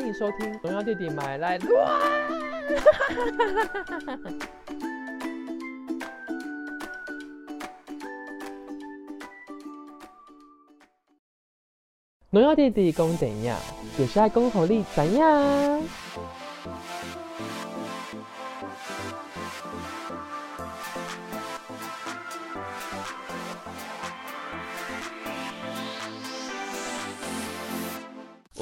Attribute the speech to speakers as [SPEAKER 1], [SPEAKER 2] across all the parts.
[SPEAKER 1] 欢迎收听《荣耀弟弟买来 乱》。荣耀弟弟讲怎样，就是爱讲互你知影。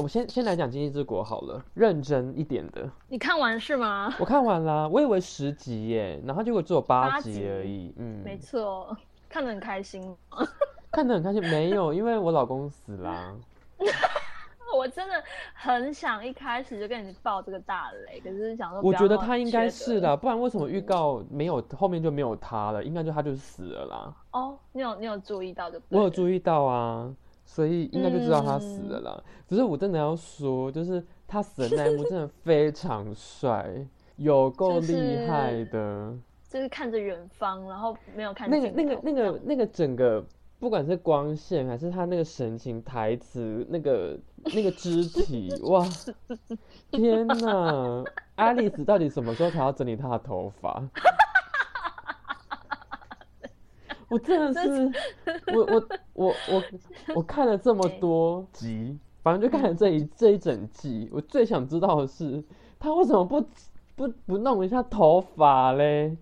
[SPEAKER 1] 我先先来讲《经济之国》好了，认真一点的。
[SPEAKER 2] 你看完是吗？
[SPEAKER 1] 我看完啦，我以为十集耶，然后结果只有八集而已。嗯，
[SPEAKER 2] 没错，看得很开心。
[SPEAKER 1] 看得很开心。没有，因为我老公死啦。
[SPEAKER 2] 我真的很想一开始就跟你爆这个大雷，可是想说
[SPEAKER 1] 我觉得他应该是的，不然为什么预告没有后面就没有他了？应该就他就死了啦。
[SPEAKER 2] 哦。你有你有注意到就
[SPEAKER 1] 我有注意到啊，所以应该就知道他死了啦。只是我真的要说，就是他死的那一幕真的非常帅，有够厉害的。
[SPEAKER 2] 就是看着远方，然后没有看
[SPEAKER 1] 那个、那个、那个那个整个，不管是光线还是他那个神情、台词、那个、那个肢体，哇，天哪！爱丽丝到底什么时候才要整理她的头发？我真的是，我我我我我看了这么多 集，反正就看了这一这一整季，我最想知道的是，他为什么不不不弄一下头发嘞？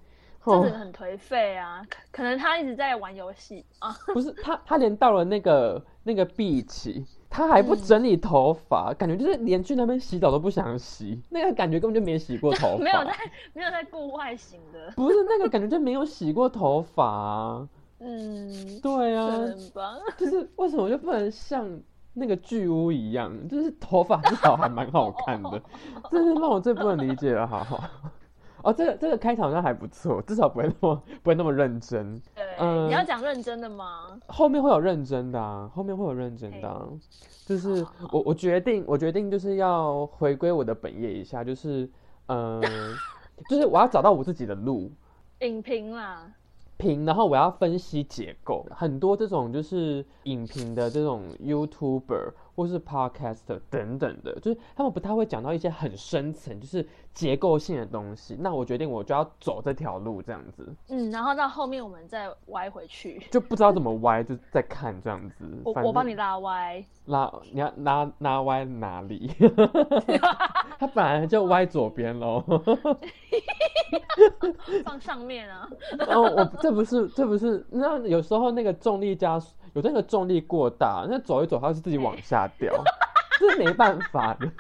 [SPEAKER 1] 哦
[SPEAKER 2] 这个很颓废啊，可可能他一直在玩游戏啊。
[SPEAKER 1] 不是他，他连到了那个那个 beach，他还不
[SPEAKER 2] 嗯
[SPEAKER 1] 整理头发，感觉就是连去那边洗澡都不想洗，那个感觉根本就没洗过头发，
[SPEAKER 2] 没有在没有在顾外形的，
[SPEAKER 1] 不是那个感觉就没有洗过头发啊，
[SPEAKER 2] 嗯，
[SPEAKER 1] 对啊，就是为什么就不能像那个巨屋一样，就是头发至少还蛮好看的，这是让我最不能理解的，好好。哦，这个这个开场好像还不错，至少不会那么不会那么认真。
[SPEAKER 2] 对，
[SPEAKER 1] 嗯。
[SPEAKER 2] 你要讲认真的吗？
[SPEAKER 1] 后面会有认真的啊，后面会有认真的、啊，就是我我决定，我决定就是要回归我的本业一下，就是嗯、呃就是我要找到我自己的路，
[SPEAKER 2] 影评啦，
[SPEAKER 1] 评，然后我要分析结构。很多这种就是影评的这种 YouTuber 或是 Podcaster 等等的，就是他们不太会讲到一些很深层，就是结构性的东西。那我决定我就要走这条路，这样子
[SPEAKER 2] 嗯，然后到后面我们再歪回去，
[SPEAKER 1] 就不知道怎么歪，就在看这样子。
[SPEAKER 2] 我我帮你拉歪。
[SPEAKER 1] 拉你要拉拉歪哪里？他本来就歪左边喽。
[SPEAKER 2] 放上面啊，
[SPEAKER 1] 哦，我这不是这不是，那有时候那个重力加速，有那个重力过大，那走一走它是自己往下掉，这是没办法的。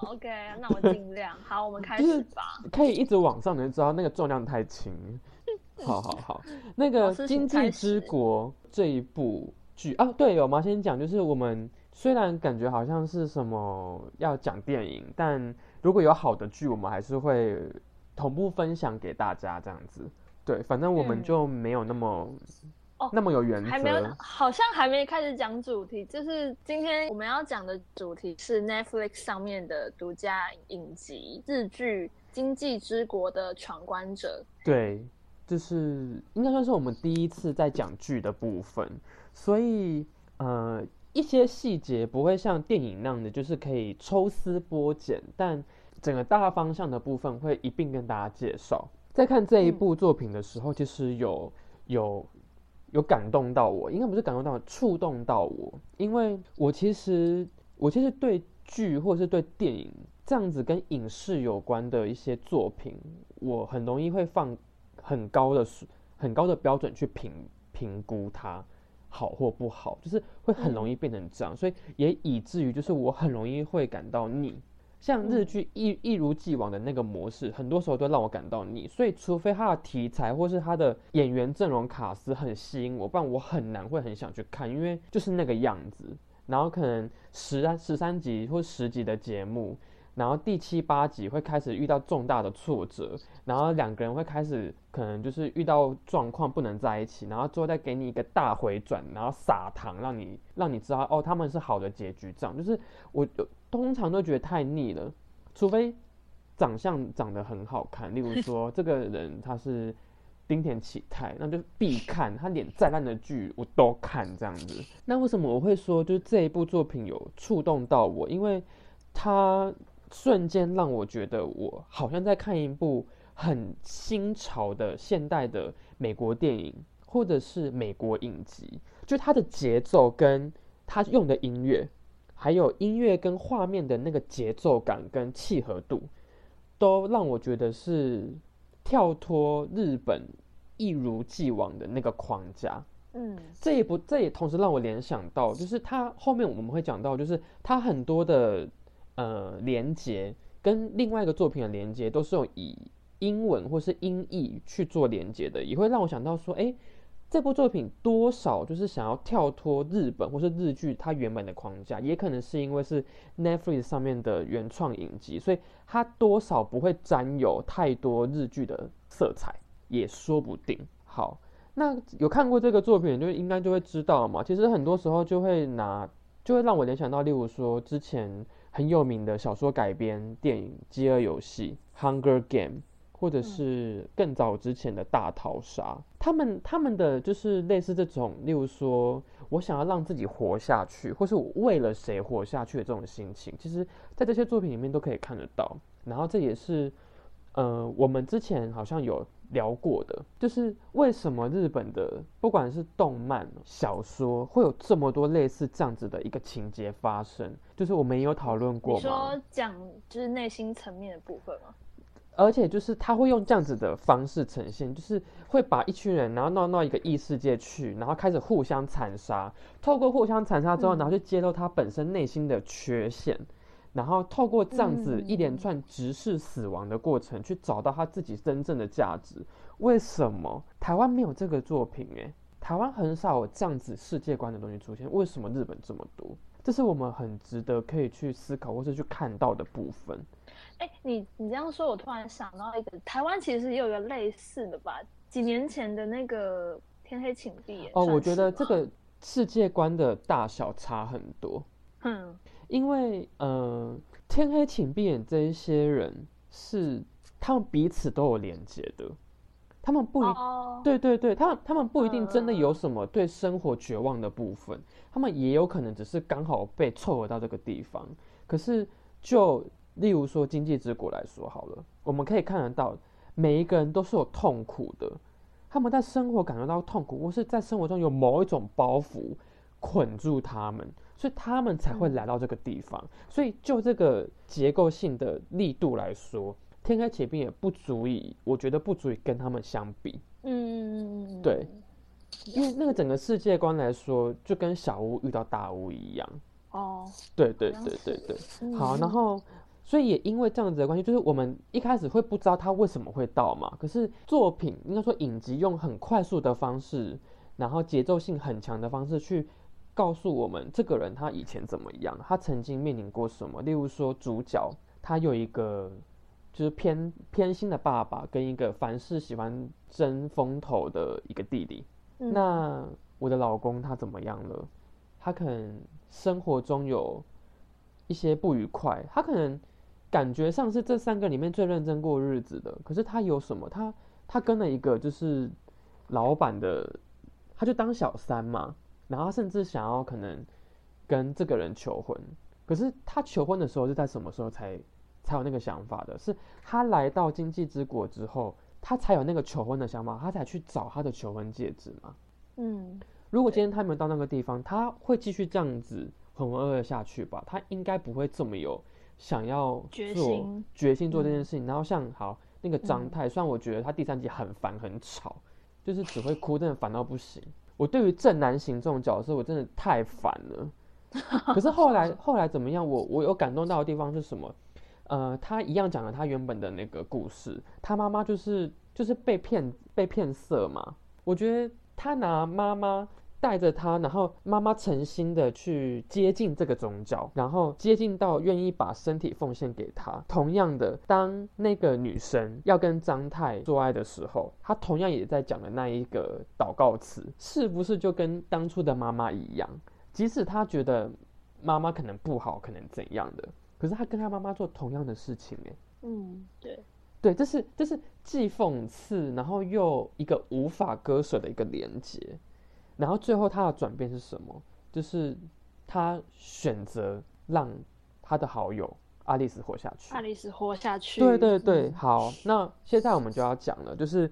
[SPEAKER 2] OK，那我尽量。好，我们开始吧。
[SPEAKER 1] 可以一直往上，你就知道那个重量太轻。好好好，那个经济之
[SPEAKER 2] 始
[SPEAKER 1] 国》这一部剧啊，对，我们要先讲，就是我们虽然感觉好像是什么要讲电影，但如果有好的剧，我们还是会同步分享给大家这样子。对，反正我们
[SPEAKER 2] 嗯
[SPEAKER 1] 就没有那么、
[SPEAKER 2] 哦
[SPEAKER 1] 那么有原则。
[SPEAKER 2] 还没有，好像还没开始讲主题。就是今天我们要讲的主题是 Netflix 上面的独家影集日剧《经济之国的闯关者
[SPEAKER 1] 对，就是应该算是我们第一次在讲剧的部分，所以呃一些细节不会像电影那样的，就是可以抽丝剥茧，但整个大方向的部分会一并跟大家介绍。在看这一
[SPEAKER 2] 嗯
[SPEAKER 1] 部作品的时候，其实有有有感动到我，应该不是感动到我，触动到我，因为我其实我其实对剧或者是对电影这样子跟影视有关的一些作品，我很容易会放很高的很高的标准去评评估它好或不好，就是会很容易变成这样，所以也以至于就是我很容易会感到腻。像日剧一一如既往的那个模式，很多时候都让我感到腻。所以，除非它的题材或是它的演员阵容卡司很吸引我，不然我很难会很想去看，因为就是那个样子。然后可能十啊十三集或十集的节目，然后第七八集会开始遇到重大的挫折，然后两个人会开始可能就是遇到状况不能在一起，然后最后再给你一个大回转，然后撒糖让你让你知道哦他们是好的结局，这样就是我有通常都觉得太腻了，除非长相长得很好看，例如说这个人他是丁田启泰，那就必看，他演再烂的剧我都看这样子。那为什么我会说就是这一部作品有触动到我？因为他瞬间让我觉得我好像在看一部很新潮的现代的美国电影，或者是美国影集，就他的节奏跟他用的音乐，还有音乐跟画面的那个节奏感跟契合度，都让我觉得是跳脱日本一如既往的那个框架。
[SPEAKER 2] 嗯，
[SPEAKER 1] 这也不，这也同时让我联想到，就是它后面我们会讲到，就是它很多的呃连接跟另外一个作品的连接，都是用以英文或是音译去做连接的，也会让我想到说，哎，这部作品多少就是想要跳脱日本或是日剧它原本的框架，也可能是因为是 Netflix 上面的原创影集，所以它多少不会沾有太多日剧的色彩，也说不定。好。那有看过这个作品，就应该就会知道嘛。其实很多时候就会拿，就会让我联想到，例如说之前很有名的小说改编电影《饥饿游戏》（Hunger Game），或者是更早之前的大逃杀。他们他们的就是类似这种，例如说我想要让自己活下去，或是我为了谁活下去的这种心情，其实在这些作品里面都可以看得到。然后这也是，呃，我们之前好像有。聊过的，就是为什么日本的不管是动漫、小说，会有这么多类似这样子的一个情节发生？就是我们也有讨论过。
[SPEAKER 2] 你说讲就是内心层面的部分吗？
[SPEAKER 1] 而且就是他会用这样子的方式呈现，就是会把一群人然后闹到一个异世界去，然后开始互相残杀。透过互相残杀之后，然后去揭露他本身内心的缺陷。然后透过这样子一连串直视死亡的过程，去找到他自己真正的价值。为什么台湾没有这个作品？诶，台湾很少有这样子世界观的东西出现。为什么日本这么多？这是我们很值得可以去思考或是去看到的部分。
[SPEAKER 2] 哎，你你这样说，我突然想到一个，台湾其实也有一个类似的吧？几年前的那个《天黑请闭眼》。
[SPEAKER 1] 哦，我觉得这个世界观的大小差很多。嗯。因为，呃，天黑请闭眼这一些人是他们彼此都有连接的，他们不一，对对对，他们他们不一定真的有什么对生活绝望的部分，他们也有可能只是刚好被凑合到这个地方。可是，就例如说经济之国来说好了，我们可以看得到，每一个人都是有痛苦的，他们在生活感觉到痛苦，或是在生活中有某一种包袱捆住他们。所以他们才会来到这个地方。所以就这个结构性的力度来说，天开且并也不足以，我觉得不足以跟他们相比。嗯，对，因为那个整个世界观来说，就跟小屋遇到大屋一样。哦，对对对对对。好，然后所以也因为这样子的关系，就是我们一开始会不知道他为什么会到嘛。可是作品应该说影集用很快速的方式，然后节奏性很强的方式去。告诉我们这个人他以前怎么样，他曾经面临过什么。例如说，主角他有一个就是偏偏心的爸爸，跟一个凡事喜欢争风头的一个弟弟。那我的老公他怎么样了？他可能生活中有一些不愉快，他可能感觉上是这三个里面最认真过日子的。可是他有什么？他他跟了一个就是老板的，他就当小三嘛。然后甚至想要可能跟这个人求婚，可是他求婚的时候是在什么时候才才有那个想法的？是他来到经济之国之后，他才有那个求婚的想法，他才去找他的求婚戒指嘛？嗯，如果今天他没有到那个地方，他会继续这样子浑浑噩噩下去吧？他应该不会这么有想要做决心做这件事情。然后像好那个张太，虽然我觉得他第三集很烦很吵，就是只会哭，真的烦到不行。我对于正男型这种角色，我真的太烦了。可是后来 后来怎么样？我我有感动到的地方是什么？呃，他一样讲了他原本的那个故事。他妈妈就是就是被骗被骗色嘛。我觉得他拿妈妈。带着他，然后妈妈诚心的去接近这个宗教，然后接近到愿意把身体奉献给他。同样的，当那个女生要跟张太做爱的时候，她同样也在讲的那一个祷告词，是不是就跟当初的妈妈一样？即使她觉得妈妈可能不好，可能怎样的，可是她跟她妈妈做同样的事情，哎，
[SPEAKER 2] 嗯，对，
[SPEAKER 1] 对，这是这是既讽刺，然后又一个无法割舍的一个连接。然后最后他的转变是什么？就是他选择让他的好友阿丽丝活下去。
[SPEAKER 2] 阿丽丝活下去。
[SPEAKER 1] 对对对，
[SPEAKER 2] 嗯
[SPEAKER 1] 好，那现在我们就要讲了，就是，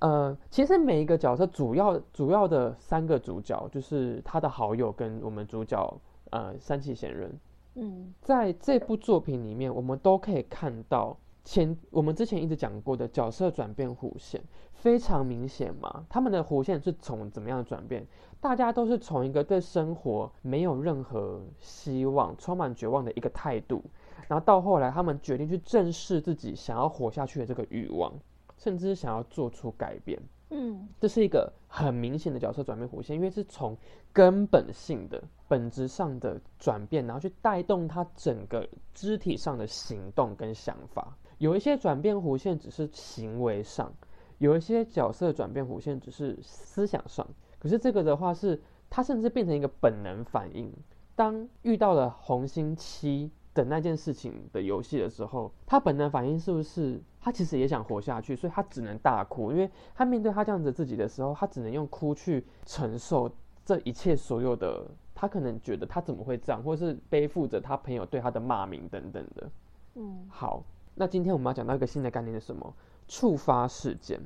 [SPEAKER 1] 呃，其实每一个角色主要主要的三个主角，就是他的好友跟我们主角呃三崎贤人，
[SPEAKER 2] 嗯
[SPEAKER 1] 在这部作品里面，我们都可以看到前我们之前一直讲过的角色转变弧线非常明显嘛。他们的弧线是从怎么样的转变？大家都是从一个对生活没有任何希望、充满绝望的一个态度，然后到后来他们决定去正视自己想要活下去的这个欲望，甚至是想要做出改变。
[SPEAKER 2] 嗯
[SPEAKER 1] 这是一个很明显的角色转变弧线，因为是从根本性的、本质上的转变，然后去带动他整个肢体上的行动跟想法。有一些转变弧线只是行为上，有一些角色转变弧线只是思想上。可是这个的话是，它甚至变成一个本能反应。当遇到了红心七的那件事情的游戏的时候，他本能反应是不是他其实也想活下去，所以他只能大哭，因为他面对他这样子自己的时候，他只能用哭去承受这一切所有的。他可能觉得他怎么会这样，或是背负着他朋友对他的骂名等等的。
[SPEAKER 2] 嗯
[SPEAKER 1] 好，那今天我们要讲到一个新的概念是什么？触发事件。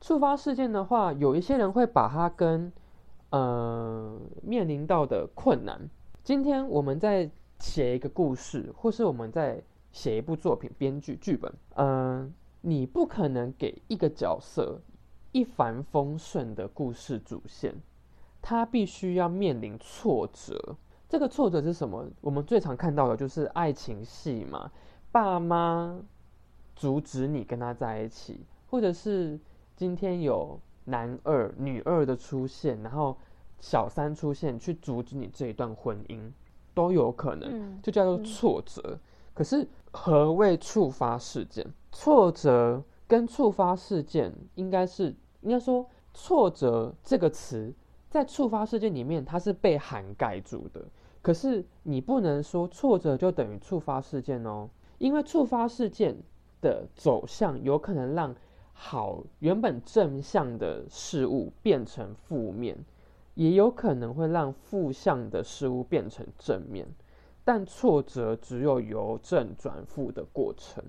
[SPEAKER 1] 触发事件的话，有一些人会把它跟呃面临到的困难。今天我们在写一个故事，或是我们在写一部作品、编剧剧本，嗯、你不可能给一个角色一帆风顺的故事主线，他必须要面临挫折。这个挫折是什么？我们最常看到的就是爱情戏嘛，爸妈阻止你跟他在一起，或者是今天有男二、女二的出现，然后小三出现去阻止你这一段婚姻，都有可能，
[SPEAKER 2] 嗯
[SPEAKER 1] 就叫做
[SPEAKER 2] 嗯
[SPEAKER 1] 挫折。可是何谓触发事件？挫折跟触发事件应该是应该说挫折这个词在触发事件里面它是被涵盖住的。可是你不能说挫折就等于触发事件哦，因为触发事件的走向有可能让好原本正向的事物变成负面，也有可能会让负向的事物变成正面。但挫折只有由正转负的过程，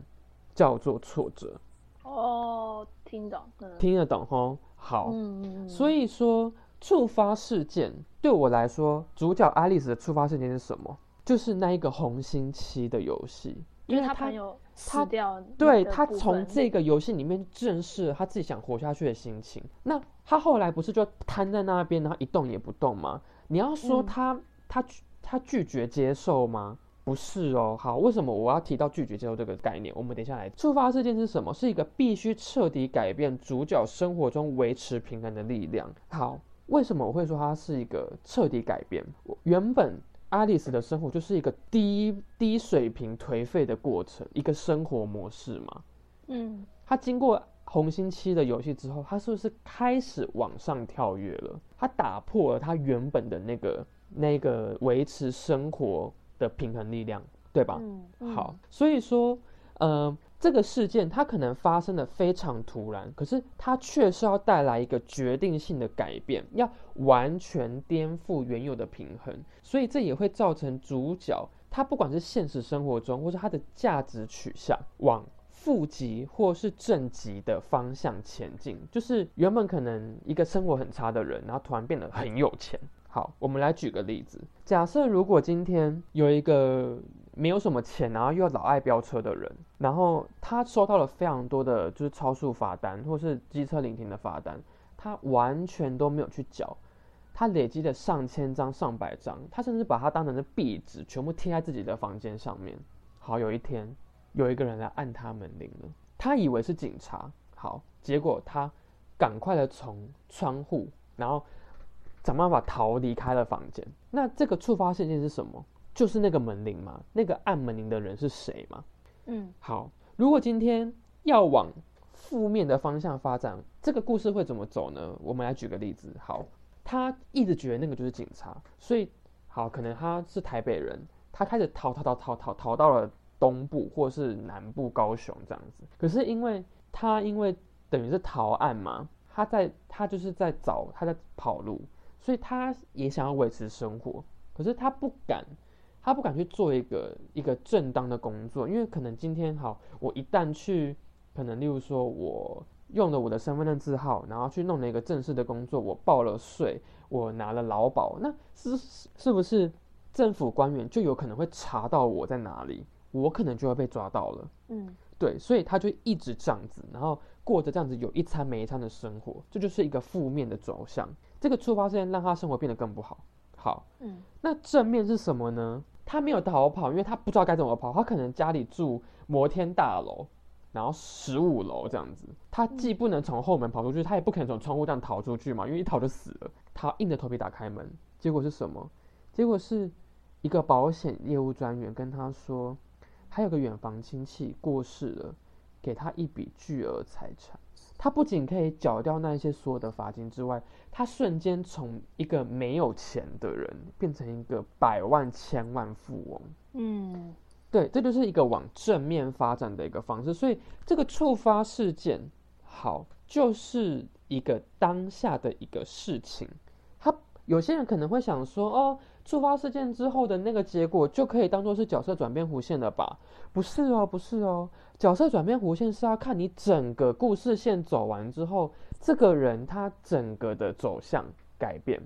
[SPEAKER 1] 叫做挫折。
[SPEAKER 2] 哦，听懂，嗯
[SPEAKER 1] 听得懂吼？好，
[SPEAKER 2] 嗯嗯，
[SPEAKER 1] 所以说触发事件对我来说，主角爱丽丝的触发事件是什么？就是那一个红心期的游戏，
[SPEAKER 2] 因为
[SPEAKER 1] 他
[SPEAKER 2] 他朋友
[SPEAKER 1] 他
[SPEAKER 2] 死掉，
[SPEAKER 1] 对他从这个游戏里面正视了他自己想活下去的心情。那他后来不是就瘫在那边，然后一动也不动吗？你要说
[SPEAKER 2] 嗯
[SPEAKER 1] 他、他他拒绝接受吗？不是哦。好，为什么我要提到拒绝接受这个概念？我们等一下来。触发事件是什么？是一个必须彻底改变主角生活中维持平衡的力量。好，为什么我会说它是一个彻底改变？我原本爱丽丝的生活就是一个低低水平颓废的过程，一个生活模式嘛。
[SPEAKER 2] 嗯
[SPEAKER 1] 他经过红星期的游戏之后，他是不是开始往上跳跃了？他打破了他原本的那个那个维持生活的平衡力量，对吧？
[SPEAKER 2] 嗯，嗯
[SPEAKER 1] 好，，所以说，呃，这个事件它可能发生的非常突然，可是它确实要带来一个决定性的改变，要完全颠覆原有的平衡，所以这也会造成主角他不管是现实生活中，或是他的价值取向往。负极或是正极的方向前进，就是原本可能一个生活很差的人，然后突然变得很有钱。好，我们来举个例子，假设如果今天有一个没有什么钱，然后又老爱飙车的人，然后他收到了非常多的就是超速罚单或是机车临停的罚单，他完全都没有去缴，他累积了上千张、上百张，他甚至把它当成是壁纸，全部贴在自己的房间上面。好，有一天有一个人来按他门铃了，他以为是警察，好，结果他赶快的从窗户，然后想办法逃离开了房间。那这个触发事件是什么？就是那个门铃嘛，那个按门铃的人是谁嘛？
[SPEAKER 2] 嗯
[SPEAKER 1] 好，如果今天要往负面的方向发展，这个故事会怎么走呢？我们来举个例子。好，他一直觉得那个就是警察，所以好，可能他是台北人，他开始逃逃逃逃逃逃到了东部或是南部高雄这样子。可是因为他因为等于是逃案嘛，他在他就是在找他在跑路，所以他也想要维持生活，可是他不敢。他不敢去做一个一个正当的工作，因为可能今天好，我一旦去，可能例如说我用了我的身份证字号，然后去弄了一个正式的工作，我报了税，我拿了劳保，那是是不是政府官员就有可能会查到我在哪里，我可能就会被抓到了。
[SPEAKER 2] 嗯，
[SPEAKER 1] 对，所以他就一直这样子，然后过着这样子有一餐没一餐的生活，这就是一个负面的走向。这个触发事件让他生活变得更不好。好，
[SPEAKER 2] 嗯，
[SPEAKER 1] 那正面是什么呢？他没有逃跑，因为他不知道该怎么跑。他可能家里住摩天大楼，然后十五楼这样子，他既不能从后门跑出去，他也不可能从窗户这样逃出去嘛，因为一逃就死了。他硬着头皮打开门，结果是什么？结果是一个保险业务专员跟他说，他有个远房亲戚过世了，给他一笔巨额财产。他不仅可以缴掉那些所有的罚金之外，他瞬间从一个没有钱的人变成一个百万千万富翁。
[SPEAKER 2] 嗯，
[SPEAKER 1] 对，这就是一个往正面发展的一个方式。所以这个触发事件，好，就是一个当下的一个事情。有些人可能会想说，哦，触发事件之后的那个结果就可以当做是角色转变弧线了吧？不是哦，不是哦。角色转变弧线是要看你整个故事线走完之后，这个人他整个的走向改变。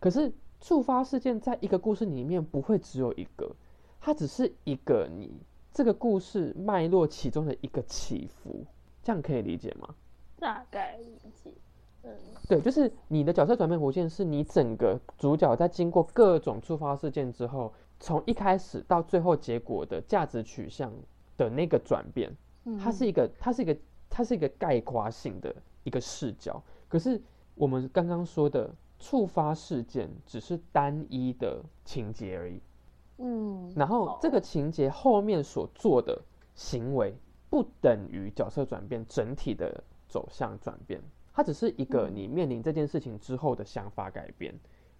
[SPEAKER 1] 可是触发事件在一个故事里面不会只有一个，它只是一个你这个故事脉络其中的一个起伏，这样可以理解吗？
[SPEAKER 2] 大概理解。嗯，
[SPEAKER 1] 对，就是你的角色转变弧线是你整个主角在经过各种触发事件之后，从一开始到最后结果的价值取向。的那个转变，它是一个，它是一个，它是一个概括性的一个视角。可是我们刚刚说的触发事件只是单一的情节而已，
[SPEAKER 2] 嗯，
[SPEAKER 1] 然后这个情节后面所做的行为不等于角色转变整体的走向转变，它只是一个你面临这件事情之后的想法改变，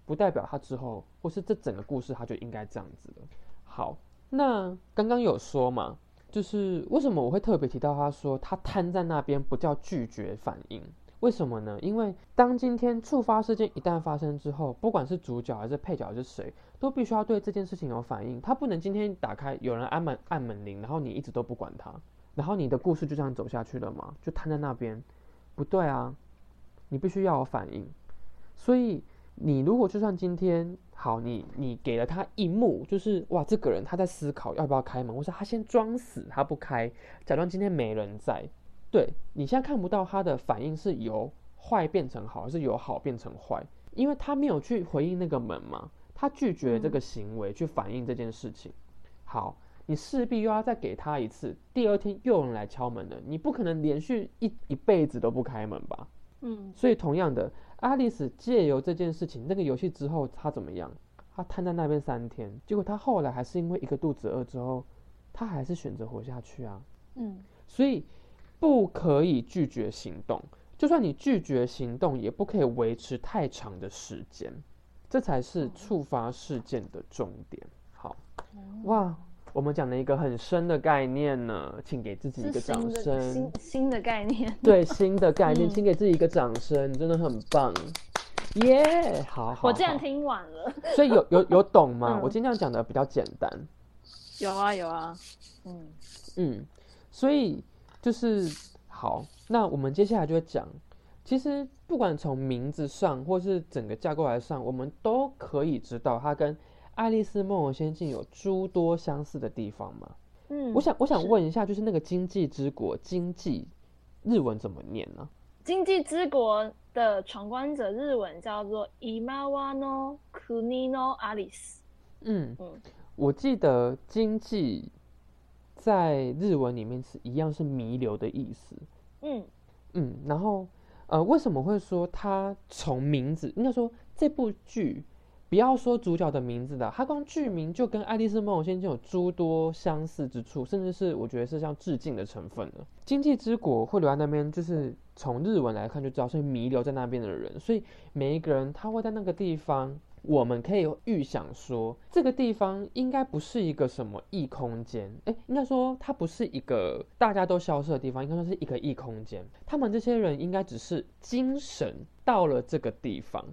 [SPEAKER 1] 不代表它之后或是这整个故事它就应该这样子了。好，那刚刚有说嘛？就是为什么我会特别提到他说他瘫在那边不叫拒绝反应？为什么呢？因为当今天触发事件一旦发生之后，不管是主角还是配角还是谁，都必须要对这件事情有反应。他不能今天打开有人按门按门铃，然后你一直都不管他，然后你的故事就这样走下去了嘛？就瘫在那边，不对啊，你必须要有反应。所以你如果就算今天。好，你你给了他一幕，就是哇，这个人他在思考要不要开门，或者他先装死，他不开，假装今天没人在。对你现在看不到他的反应是由坏变成好，还是由好变成坏？因为他没有去回应那个门嘛，他拒绝这个行为去反映这件事情。好，你势必又要再给他一次，第二天又有人来敲门了，你不可能连续一一辈子都不开门吧？
[SPEAKER 2] 嗯，
[SPEAKER 1] 所以同样的。爱丽丝借由这件事情，那个游戏之后，她怎么样？她瘫在那边三天，结果她后来还是因为一个肚子饿之后，她还是选择活下去啊。
[SPEAKER 2] 嗯，
[SPEAKER 1] 所以不可以拒绝行动，就算你拒绝行动，也不可以维持太长的时间，这才是触发事件的重点。好，哇。我们讲了一个很深的概念呢，请给自己一个掌声。
[SPEAKER 2] 新新的概念，
[SPEAKER 1] 对新的概念，请给自己一个掌声，真的很棒，耶！好好，
[SPEAKER 2] 我竟然听完了，
[SPEAKER 1] 所以有有有懂吗？我今天讲的比较简单。
[SPEAKER 2] 有啊有啊，
[SPEAKER 1] 嗯嗯，所以就是好，那我们接下来就会讲，其实不管从名字上或是整个架构来上，我们都可以知道它跟。《爱丽丝梦游仙境》有诸多相似的地方吗？
[SPEAKER 2] 嗯，
[SPEAKER 1] 我想我想问一下，就是那个经济之国，经济日文怎么念呢？
[SPEAKER 2] 经济之国的闯关者日文叫做 Imawano Kunino Alice。
[SPEAKER 1] 嗯嗯，我记得经济在日文里面是一样是弥留的意思。
[SPEAKER 2] 嗯
[SPEAKER 1] 嗯，然后呃，为什么会说它从名字应该说这部剧？不要说主角的名字的，他光剧名就跟《爱丽丝梦游仙境》有诸多相似之处，甚至是我觉得是像致敬的成分的。经济之国会留在那边，就是从日文来看就知道是弥留在那边的人，所以每一个人他会在那个地方，我们可以预想说，这个地方应该不是一个什么异空间，哎，应该说它不是一个大家都消失的地方，应该说是一个异空间。他们这些人应该只是精神到了这个地方。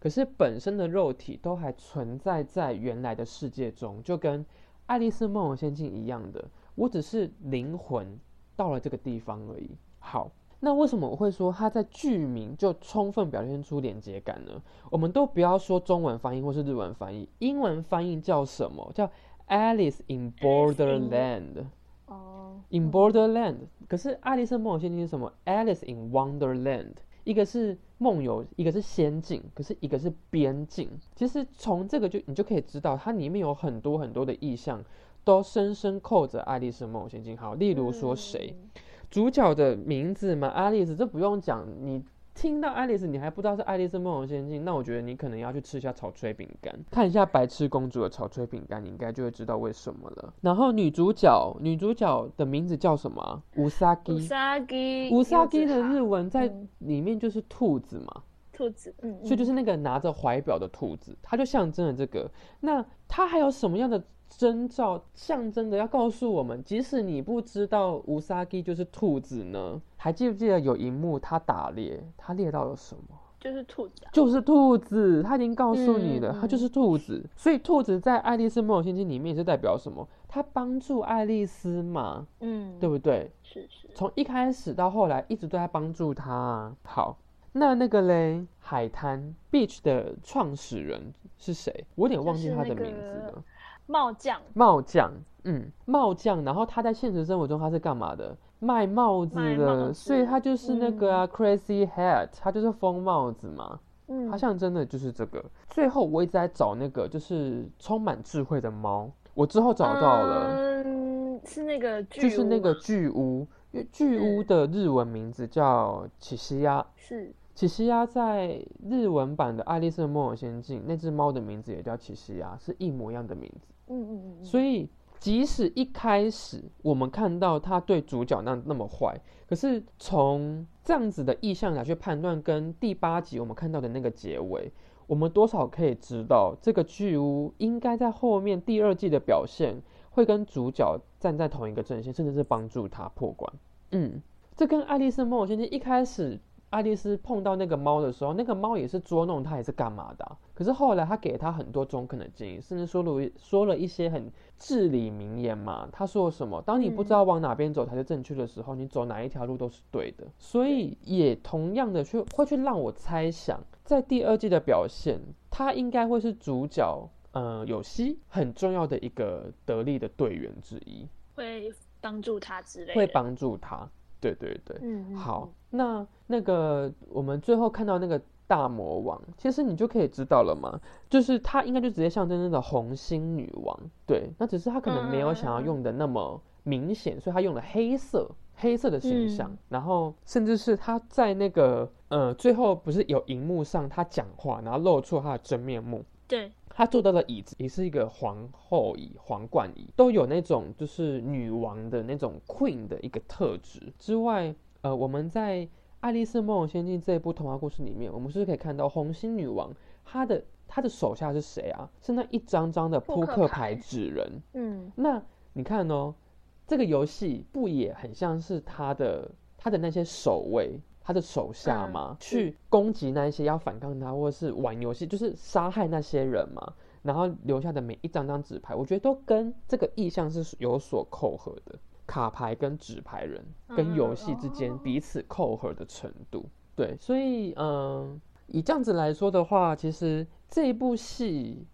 [SPEAKER 1] 可是本身的肉体都还存在在原来的世界中，就跟《爱丽丝梦游仙境》一样的，我只是灵魂到了这个地方而已。好，那为什么我会说它在剧名就充分表现出连接感呢？我们都不要说中文翻译或是日文翻译，英文翻译叫什么？叫 Alice in Borderland。
[SPEAKER 2] 哦
[SPEAKER 1] ，In Borderland，可是《爱丽丝梦游仙境》是什么？Alice in Wonderland，一个是梦游，一个是仙境，可是一个是边境。其实从这个就你就可以知道，它里面有很多很多的意象，都深深扣着《爱丽丝梦游仙境》。好，例如说谁，
[SPEAKER 2] 嗯
[SPEAKER 1] 主角的名字嘛，爱丽丝，这不用讲，你。听到爱丽丝，你还不知道是《爱丽丝梦游仙境》，那我觉得你可能要去吃一下草吹饼干，看一下白痴公主的草吹饼干，你应该就会知道为什么了。然后女主角，女主角的名字叫什么啊？乌萨
[SPEAKER 2] 乌
[SPEAKER 1] 基。
[SPEAKER 2] 萨基，
[SPEAKER 1] 乌萨基的日文在
[SPEAKER 2] 嗯
[SPEAKER 1] 里面就是兔子嘛，
[SPEAKER 2] 兔子，嗯，
[SPEAKER 1] 所以就是是那个拿着怀表的兔子，它就象征了这个。那它还有什么样的征兆象征的要告诉我们？即使你不知道乌萨基就是兔子呢？还记不记得有一幕他打猎，他猎到了什么？
[SPEAKER 2] 就是兔子啊，
[SPEAKER 1] 就是兔子，他已经告诉你了，
[SPEAKER 2] 嗯
[SPEAKER 1] 它就是兔子。所以兔子在《爱丽丝梦游仙境》里面是代表什么？他帮助爱丽丝嘛，
[SPEAKER 2] 嗯，
[SPEAKER 1] 对不对？
[SPEAKER 2] 是是，
[SPEAKER 1] 从一开始到后来，一直都在帮助他啊。好，那那个嘞，海滩 beach 的创始人是谁？我有点忘记他的名字了。
[SPEAKER 2] 个帽匠，
[SPEAKER 1] 帽匠，嗯，帽匠。然后他在现实生活中他是干嘛的？卖帽子的，
[SPEAKER 2] 子
[SPEAKER 1] 所以他就是那个啊、crazy hat，他就是疯帽子嘛。
[SPEAKER 2] 嗯
[SPEAKER 1] 他，象征的就是这个。最后我一直在找那个就是充满智慧的猫，我之后找到了。
[SPEAKER 2] 嗯，是那个巨
[SPEAKER 1] 就是那个巨屋，因为巨屋
[SPEAKER 2] 嗯
[SPEAKER 1] 的日文名字叫奇西亚。
[SPEAKER 2] 是，
[SPEAKER 1] 奇西亚在日文版的《爱丽丝梦游仙境》那只猫的名字也叫奇西亚，是一模一样的名字。
[SPEAKER 2] 嗯嗯嗯，
[SPEAKER 1] 所以即使一开始我们看到他对主角那那么坏，可是从这样子的意象来去判断，跟第八集我们看到的那个结尾，我们多少可以知道这个巨屋应该在后面第二季的表现会跟主角站在同一个阵线，甚至是帮助他破关。嗯，这跟《爱丽丝梦游仙境》一开始爱丽丝碰到那个猫的时候，那个猫也是捉弄她，也是干嘛的啊、可是后来他给她很多中肯的建议，甚至说了一说了一些很至理名言嘛。他说什么？当你不知道往哪边走才是正确的时候，你走哪一条路都是对的。所以也同样的去会去让我猜想，在第二季的表现，他应该会是主角。呃，有希很重要的一个得力的队员之一，
[SPEAKER 2] 会帮助他之类的，
[SPEAKER 1] 会帮助他。对对对，
[SPEAKER 2] 嗯，嗯，
[SPEAKER 1] 好，那那个我们最后看到那个大魔王，其实你就可以知道了嘛，就是他应该就直接象征那个红心女王，对，那只是他可能没有想要用的那么明显，所以他用了黑色黑色的形象，
[SPEAKER 2] 嗯。
[SPEAKER 1] 然后甚至是他在那个呃最后不是有荧幕上他讲话，然后露出他的真面目，
[SPEAKER 2] 对，
[SPEAKER 1] 他坐到的椅子也是一个皇后椅、皇冠椅，都有那种就是女王的那种 queen 的一个特质之外，呃，我们在《爱丽丝梦游仙境》这一部童话故事里面，我们是可以看到红心女王她的她的手下是谁啊？是那一张张的
[SPEAKER 2] 扑克牌
[SPEAKER 1] 牌纸人。
[SPEAKER 2] 嗯，
[SPEAKER 1] 那你看哦，这个游戏不也很像是她的她的那些守卫，他的手下
[SPEAKER 2] 嗯
[SPEAKER 1] 吗？
[SPEAKER 2] 是
[SPEAKER 1] 去攻击那一些要反抗他，或者是玩游戏，就是杀害那些人嘛。然后留下的每一张张纸牌，我觉得都跟这个意向是有所扣合的。卡牌跟纸牌人跟游戏之间
[SPEAKER 2] 哦
[SPEAKER 1] 彼此扣合的程度，对，所以嗯，以这样子来说的话，其实这一部戏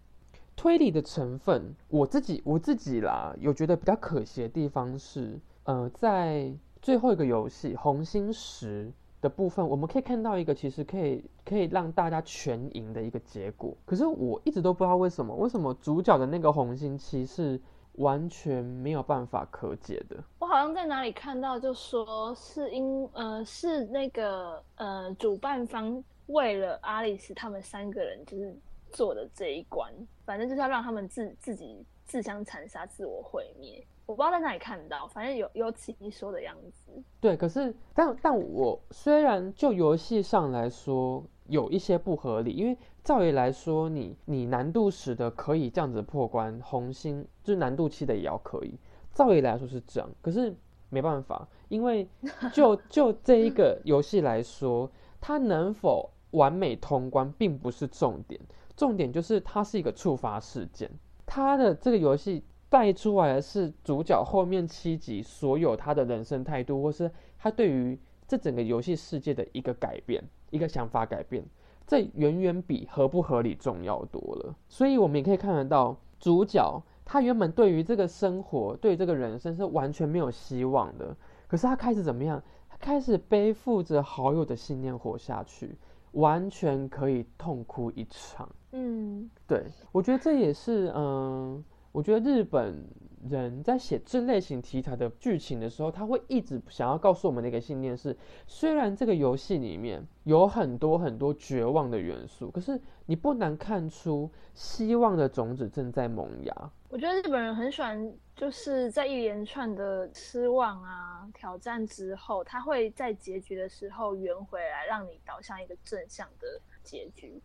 [SPEAKER 1] 推理的成分，我自己我自己啦，有觉得比较可惜的地方是，呃，在最后一个游戏红心十的部分，我们可以看到一个其实可以可以让大家全赢的一个结果。可是我一直都不知道为什么，为什么主角的那个红心七是完全没有办法可解的。
[SPEAKER 2] 我好像在哪里看到，就说是因呃是那个呃主办方为了阿丽斯他们三个人就是做的这一关，反正就是要让他们自自己自相残杀、自我毁灭。我不知道在哪里看到，反正有有起你说的样子。
[SPEAKER 1] 对，可是但但我虽然就游戏上来说有一些不合理，因为照理来说你你难度使的可以这样子破关，红心就是难度七的也要可以，照理来说是这样，可是没办法，因为 就就这一个游戏来说，它能否完美通关并不是重点，重点就是它是一个触发事件。它的这个游戏带出来的是主角后面七集所有他的人生态度，或是他对于这整个游戏世界的一个改变，一个想法改变，这远远比合不合理重要多了。所以我们也可以看得到，主角他原本对于这个生活、对这个人生是完全没有希望的，可是他开始怎么样？他开始背负着好友的信念活下去。完全可以痛哭一场。
[SPEAKER 2] 嗯，
[SPEAKER 1] 对，我觉得这也是，嗯，我觉得日本人在写这类型题材的剧情的时候，他会一直想要告诉我们的一个信念是：虽然这个游戏里面有很多很多绝望的元素，可是你不难看出希望的种子正在萌芽。
[SPEAKER 2] 我觉得日本人很喜欢，就是在一连串的失望啊、挑战之后，他会在结局的时候圆回来，让你导向一个正向的结局。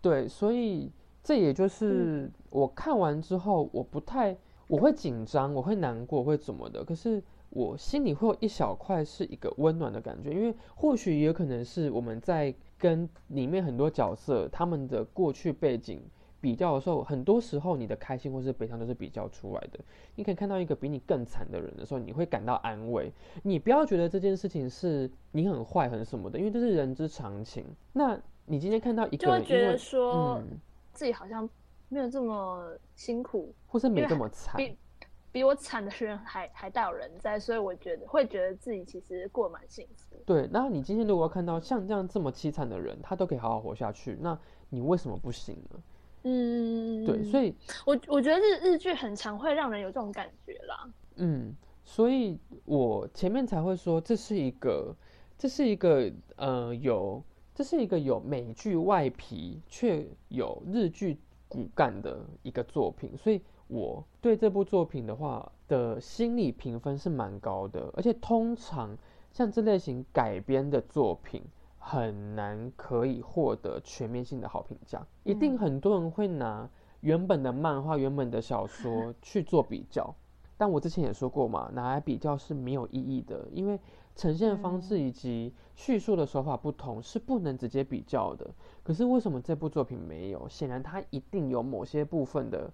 [SPEAKER 1] 对，所以这也就是我看完之后，我不太我会紧张，我会难过，会怎么的？可是我心里会有一小块是一个温暖的感觉，因为或许也有可能是我们在跟里面很多角色他们的过去背景。比较的时候，很多时候你的开心或是悲伤都是比较出来的。你可以看到一个比你更惨的人的时候，你会感到安慰。你不要觉得这件事情是你很坏很什么的，因为这是人之常情。那你今天看到一个人，
[SPEAKER 2] 就会觉得说自己好像没有这么辛苦，
[SPEAKER 1] 或是没这么惨，
[SPEAKER 2] 比比我惨的人还还大有人在，所以我觉得会觉得自己其实过蛮幸福。
[SPEAKER 1] 对，然后你今天如果看到像这样这么凄惨的人，他都可以好好活下去，那你为什么不行呢？
[SPEAKER 2] 嗯，
[SPEAKER 1] 对，所以
[SPEAKER 2] 我我觉得日日剧很常会让人有这种感觉啦。
[SPEAKER 1] 嗯，所以我前面才会说这是一个，这是一个呃有，这是一个有美剧外皮却有日剧骨干的一个作品，所以我对这部作品的话的心理评分是蛮高的，而且通常像这类型改编的作品。很难可以获得全面性的好评价，一定很多人会拿原本的漫画、原本的小说 去做比较，但我之前也说过嘛，拿来比较是没有意义的，因为呈现方式以及叙述的手法不同，是不能直接比较的。可是为什么这部作品没有？显然它一定有某些部分的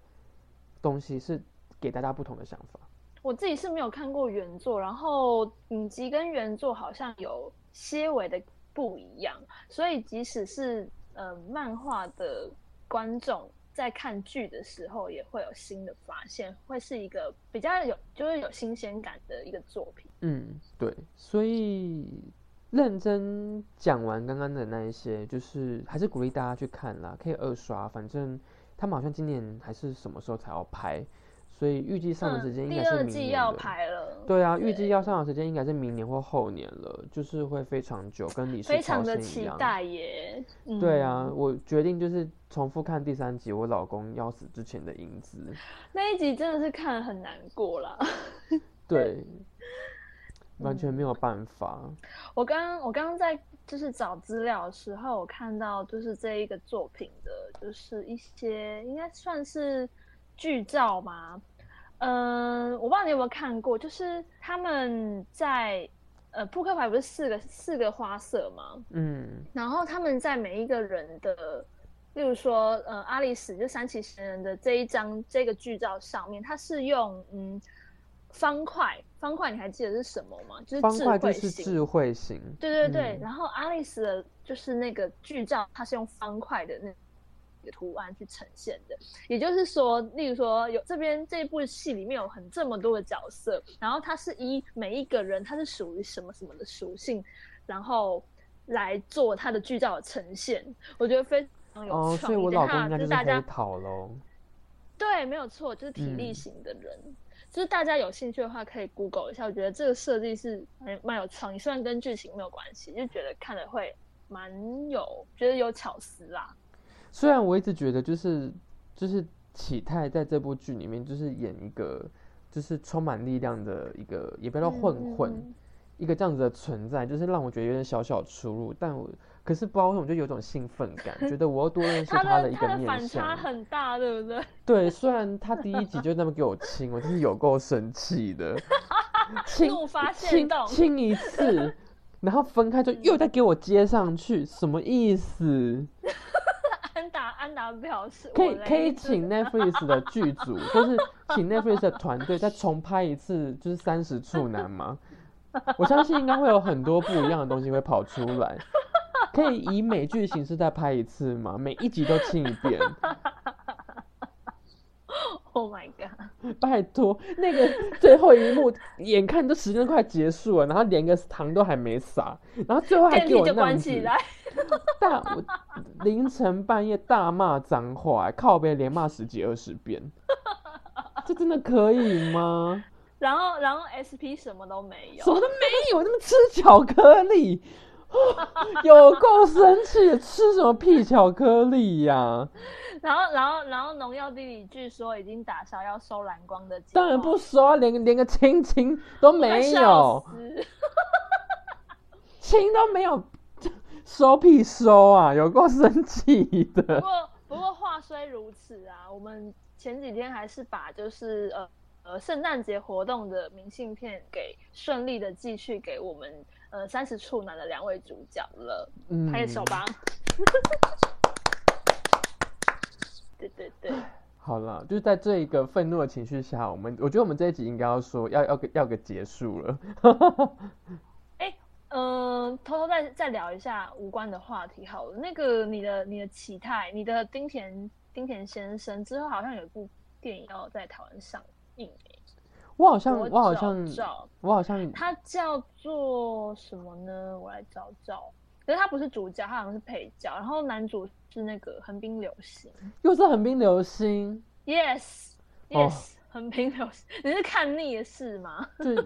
[SPEAKER 1] 东西是给大家不同的想法。
[SPEAKER 2] 我自己是没有看过原作，然后影集跟原作好像有些微的。不一样，所以即使是呃漫画的观众在看剧的时候，也会有新的发现，会是一个比较有就是有新鲜感的一个作品。
[SPEAKER 1] 嗯，对，所以认真讲完刚刚的那一些，就是还是鼓励大家去看啦，可以二刷，反正他们好像今年还是什么时候才要拍。所以预计上的时间应该是明年
[SPEAKER 2] 要排了。
[SPEAKER 1] 对啊，预计要上的时间应该是明年或后年了，就是会非常久，跟李氏
[SPEAKER 2] 非常的期待耶。
[SPEAKER 1] 对啊，我决定就是重复看第三集，我老公要死之前的影子。
[SPEAKER 2] 那一集真的是看很难过啦。
[SPEAKER 1] 对，完全没有办法。
[SPEAKER 2] 我刚我刚刚在就是找资料的时候，我看到就是这一个作品的，就是一些应该算是剧照吗？嗯，我不知道你有没有看过，就是他们在呃扑克牌不是四个四个花色吗？嗯，然后他们在每一个人的，例如说呃阿里史就三崎贤人的这一张这个剧照上面，它是用嗯方块方块，你还记得是什么吗？就是
[SPEAKER 1] 方块就是智慧型，
[SPEAKER 2] 对对对。然后阿里史的就是那个剧照，它是用方块的那。图案去呈现的，也就是说，例如说有这边这部戏里面有很这么多的角色，然后它是以每一个人他是属于什么什么的属性，然后来做它的剧照的呈现，我觉得非常有创意。
[SPEAKER 1] 所以我老公应该就是黑桃喽。
[SPEAKER 2] 对，没有错，就是体力型的人，就是大家有兴趣的话可以 Google 一下，我觉得这个设计是蛮蛮有创意，虽然跟剧情没有关系，就觉得看了会蛮有，觉得有巧思啦。
[SPEAKER 1] 虽然我一直觉得，就是就是启泰在这部剧里面，就是演一个就是充满力量的一个，也不要混混，一个这样子的存在，就是让我觉得有点小小出入。但我可是不知道为什么就有种兴奋感，觉得我要多认识 他
[SPEAKER 2] 的
[SPEAKER 1] 一个面相。
[SPEAKER 2] 反差很大，对不对？
[SPEAKER 1] 对，虽然他第一集就那么给我亲，我真是有够生气的，亲
[SPEAKER 2] 怒发现
[SPEAKER 1] 亲一次。然后分开就又再给我接上去，什么意思？
[SPEAKER 2] 安达安达表示，
[SPEAKER 1] 可以可以请 Netflix 的剧组，就是请 Netflix 的团队再重拍一次，就是三十处男吗？我相信应该会有很多不一样的东西会跑出来。可以以美剧形式再拍一次吗？每一集都清一遍，
[SPEAKER 2] Oh my god，
[SPEAKER 1] 拜托。那个最后一幕，眼看这时间快结束了，然后连个糖都还没撒，然后最后还给我
[SPEAKER 2] 关起来，
[SPEAKER 1] 大我凌晨半夜大骂脏话，靠背连骂十几二十遍，这真的可以吗？
[SPEAKER 2] 然后然后 SP 什么都没有
[SPEAKER 1] 什，么都没有，那么吃巧克力，有够生气，吃什么屁巧克力呀、
[SPEAKER 2] 然后然后然后农药地理据说已经打消要收蓝光的
[SPEAKER 1] 当然不收啊，连个连个亲亲都没有，
[SPEAKER 2] 死。
[SPEAKER 1] 亲都没有，收屁收啊，有够生气的。
[SPEAKER 2] 不
[SPEAKER 1] 的。
[SPEAKER 2] 过不过话虽如此啊，我们前几天还是把就是呃呃圣诞节活动的明信片给顺利的寄去给我们呃三十处男的两位主角了，
[SPEAKER 1] 嗯，
[SPEAKER 2] 拍手吧。对对对，
[SPEAKER 1] 好了，就是在这一个愤怒的情绪下，我们我觉得我们这一集应该要说要要个要个结束了。
[SPEAKER 2] 哎嗯、偷偷再再聊一下无关的话题好了。那个你的你的启泰，你的丁田丁田先生之后好像有一部电影要在台湾上映诶、
[SPEAKER 1] 我好像
[SPEAKER 2] 我
[SPEAKER 1] 我好像
[SPEAKER 2] 找
[SPEAKER 1] 我好像
[SPEAKER 2] 他叫做什么呢？我来找找。可是他不是主角，他好像是配角，然后男主是那个横滨流星。
[SPEAKER 1] 又是横滨流星
[SPEAKER 2] ，Yes,
[SPEAKER 1] 哦
[SPEAKER 2] yes，、横滨流星。你是看腻了是吗？
[SPEAKER 1] 对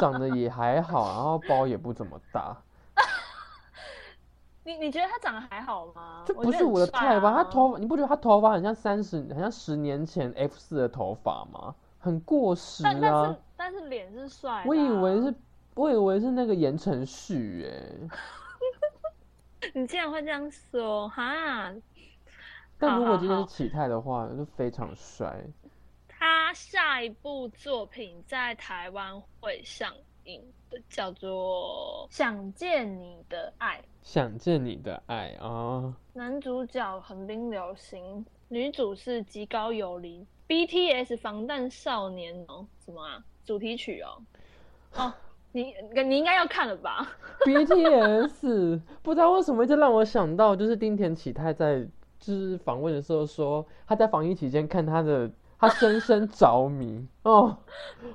[SPEAKER 1] 长得也还好，然后包也不怎么大，
[SPEAKER 2] 你你觉得他长得还好吗？
[SPEAKER 1] 这不是我的
[SPEAKER 2] 帅
[SPEAKER 1] 菜吧？
[SPEAKER 2] 啊
[SPEAKER 1] 他头发你不觉得他头发很像三十，很像十年前 F 四的头发吗？很过时
[SPEAKER 2] 但但是
[SPEAKER 1] 啊！
[SPEAKER 2] 但是脸是帅啊、
[SPEAKER 1] 我以为是，我以为是那个言承旭哎，
[SPEAKER 2] 你竟然会这样说哈？
[SPEAKER 1] 但如果
[SPEAKER 2] 好好好
[SPEAKER 1] 今天是启泰的话，就非常帅。
[SPEAKER 2] 他下一部作品在台湾会上映的，叫做《想见你的爱》。
[SPEAKER 1] 想见你的爱啊！
[SPEAKER 2] 男主角横滨流星，女主是极高游离，BTS 防弹少年哦，什么啊？主题曲哦，哦，你你应该要看了吧
[SPEAKER 1] ？BTS 不知道为什么一直让我想到，就是丁田启泰在就是访问的时候说，他在防疫期间看他的，他深深着迷 哦。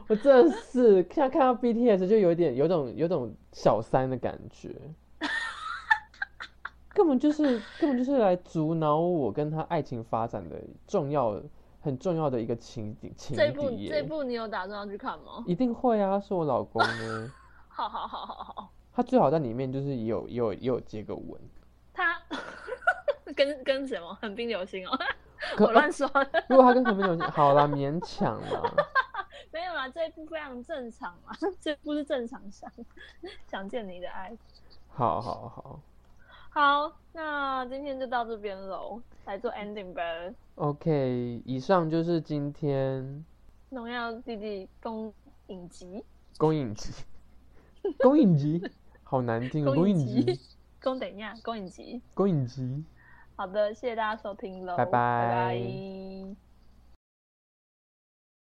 [SPEAKER 1] 我真的是现在看到 BTS 就有点有种有种小三的感觉，根本就是根本就是来阻挠我跟他爱情发展的重要很重要的一个情景情
[SPEAKER 2] 这部这部你有打算要去看吗？
[SPEAKER 1] 一定会啊，是我老公呢。
[SPEAKER 2] 好好好好好，
[SPEAKER 1] 他最好在里面就是也有也有也有接个吻，
[SPEAKER 2] 他跟跟什么横滨流星哦，
[SPEAKER 1] 可
[SPEAKER 2] 我乱说的，
[SPEAKER 1] 如果他跟很冰流星好啦，勉强啦。
[SPEAKER 2] 没有啦，这一部非常正常嘛，这部是正常想想见你的爱。
[SPEAKER 1] 好好好
[SPEAKER 2] 好，那今天就到这边喽，来做 ending 吧。
[SPEAKER 1] ，OK，以上就是今天。
[SPEAKER 2] 农药弟弟公影集，
[SPEAKER 1] 公影集，公影集，好难听 哦，公影集，
[SPEAKER 2] 公等一下，公影集。
[SPEAKER 1] 公影集。
[SPEAKER 2] 好的，谢谢大家收听喽，
[SPEAKER 1] 拜拜。
[SPEAKER 2] 拜拜